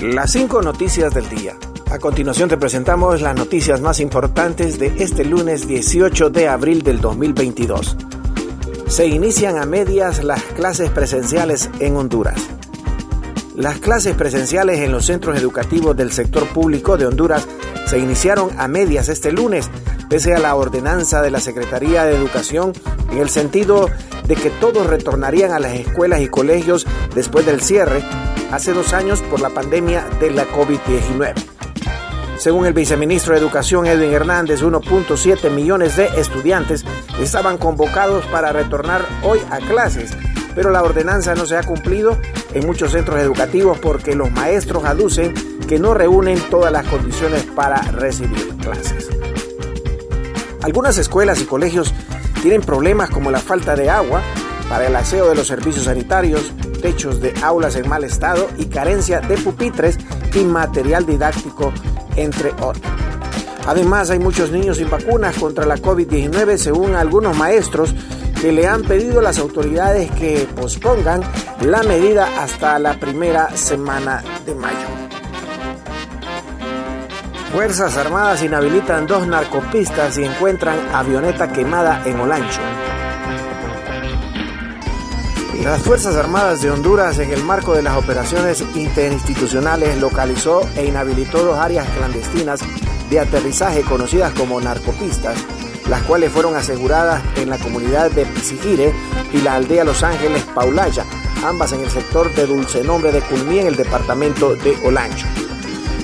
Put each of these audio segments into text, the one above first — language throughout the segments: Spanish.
Las cinco noticias del día. A continuación te presentamos las noticias más importantes de este lunes 18 de abril del 2022. Se inician a medias las clases presenciales en Honduras. Las clases presenciales en los centros educativos del sector público de Honduras se iniciaron a medias este lunes, pese a la ordenanza de la Secretaría de Educación en el sentido de que todos retornarían a las escuelas y colegios después del cierre hace dos años por la pandemia de la COVID-19. Según el viceministro de Educación Edwin Hernández, 1.7 millones de estudiantes estaban convocados para retornar hoy a clases, pero la ordenanza no se ha cumplido en muchos centros educativos porque los maestros aducen que no reúnen todas las condiciones para recibir clases. Algunas escuelas y colegios tienen problemas como la falta de agua para el aseo de los servicios sanitarios, techos de aulas en mal estado y carencia de pupitres y material didáctico, entre otros. Además, hay muchos niños sin vacunas contra la COVID-19, según algunos maestros que le han pedido a las autoridades que pospongan la medida hasta la primera semana de mayo. Fuerzas Armadas inhabilitan dos narcopistas y encuentran avioneta quemada en Olancho. Las Fuerzas Armadas de Honduras, en el marco de las operaciones interinstitucionales, localizó e inhabilitó dos áreas clandestinas de aterrizaje conocidas como narcopistas, las cuales fueron aseguradas en la comunidad de Pisigire y la aldea Los Ángeles Paulaya, ambas en el sector de Dulce Nombre de Culmí en el departamento de Olancho.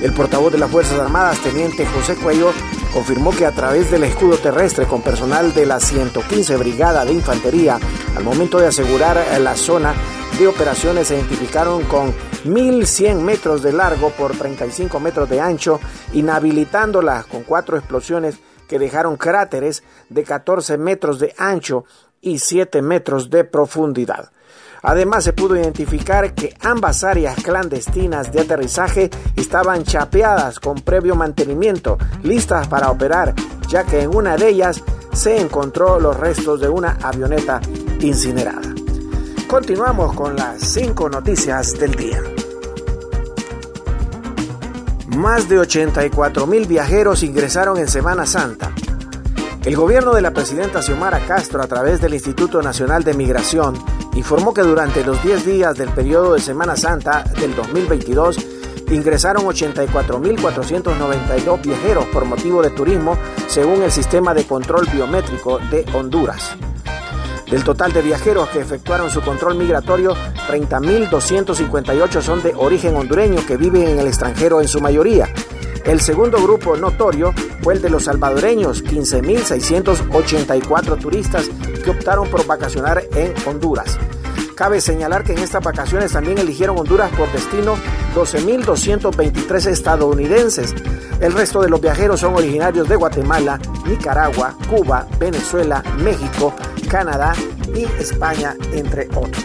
El portavoz de las Fuerzas Armadas, teniente José Cuello, confirmó que a través del escudo terrestre con personal de la 115 Brigada de Infantería, al momento de asegurar la zona de operaciones se identificaron con 1.100 metros de largo por 35 metros de ancho, inhabilitándolas con cuatro explosiones que dejaron cráteres de 14 metros de ancho y 7 metros de profundidad. Además, se pudo identificar que ambas áreas clandestinas de aterrizaje estaban chapeadas con previo mantenimiento, listas para operar, ya que en una de ellas se encontró los restos de una avioneta incinerada. Continuamos con las cinco noticias del día. Más de 84 mil viajeros ingresaron en Semana Santa. El gobierno de la presidenta Xiomara Castro, a través del Instituto Nacional de Migración, informó que durante los 10 días del periodo de Semana Santa del 2022 ingresaron 84.492 viajeros por motivo de turismo, según el sistema de control biométrico de Honduras. Del total de viajeros que efectuaron su control migratorio, 30.258 son de origen hondureño que viven en el extranjero en su mayoría. El segundo grupo notorio fue el de los salvadoreños, 15.684 turistas que optaron por vacacionar en Honduras. Cabe señalar que en estas vacaciones también eligieron Honduras por destino 12.223 estadounidenses. El resto de los viajeros son originarios de Guatemala, Nicaragua, Cuba, Venezuela, México, Canadá y España, entre otros.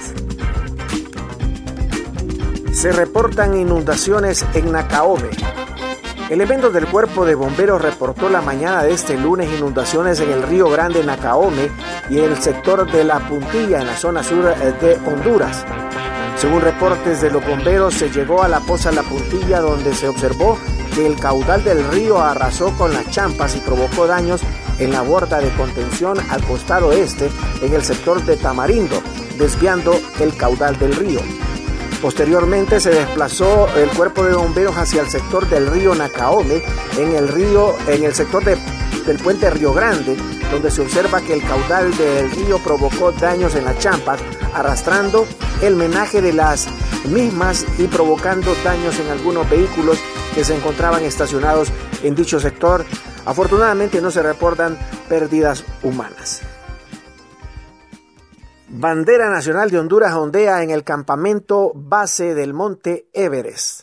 Se reportan inundaciones en Nacaome. Elementos del cuerpo de bomberos reportó la mañana de este lunes inundaciones en el río Grande Nacaome y en el sector de La Puntilla en la zona sur eh, de Honduras. Según reportes de los bomberos, se llegó a la poza La Puntilla donde se observó que el caudal del río arrasó con las champas y provocó daños en la borda de contención al costado este en el sector de Tamarindo, desviando el caudal del río. Posteriormente se desplazó el cuerpo de bomberos hacia el sector del río Nacaome, en el río, en el sector del puente Río Grande, donde se observa que el caudal del río provocó daños en las champas, arrastrando el menaje de las mismas y provocando daños en algunos vehículos que se encontraban estacionados en dicho sector. Afortunadamente no se reportan pérdidas humanas. Bandera Nacional de Honduras ondea en el campamento base del Monte Everest.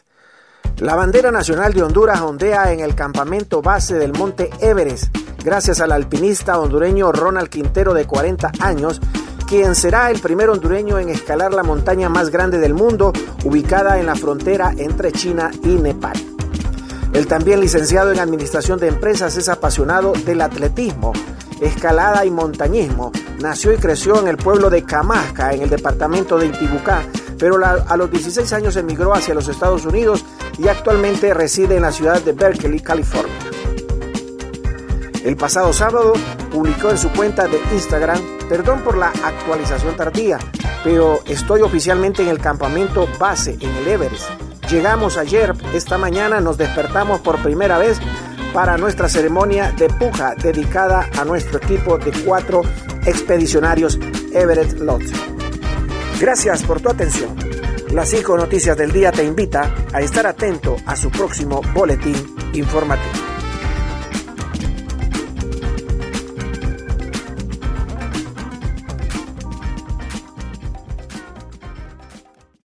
La bandera nacional de Honduras ondea en el campamento base del Monte Everest, gracias al alpinista hondureño Ronald Quintero de 40 años, quien será el primer hondureño en escalar la montaña más grande del mundo, ubicada en la frontera entre China y Nepal. El también licenciado en Administración de Empresas es apasionado del atletismo, escalada y montañismo. Nació y creció en el pueblo de Camasca, en el departamento de Intibucá, pero a los 16 años emigró hacia los Estados Unidos y actualmente reside en la ciudad de Berkeley, California. El pasado sábado publicó en su cuenta de Instagram, perdón por la actualización tardía, pero estoy oficialmente en el campamento base en el Everest. Llegamos ayer, esta mañana nos despertamos por primera vez para nuestra ceremonia de puja dedicada a nuestro equipo de cuatro expedicionarios Everett Lot. Gracias por tu atención. Las cinco noticias del día te invita a estar atento a su próximo boletín informativo.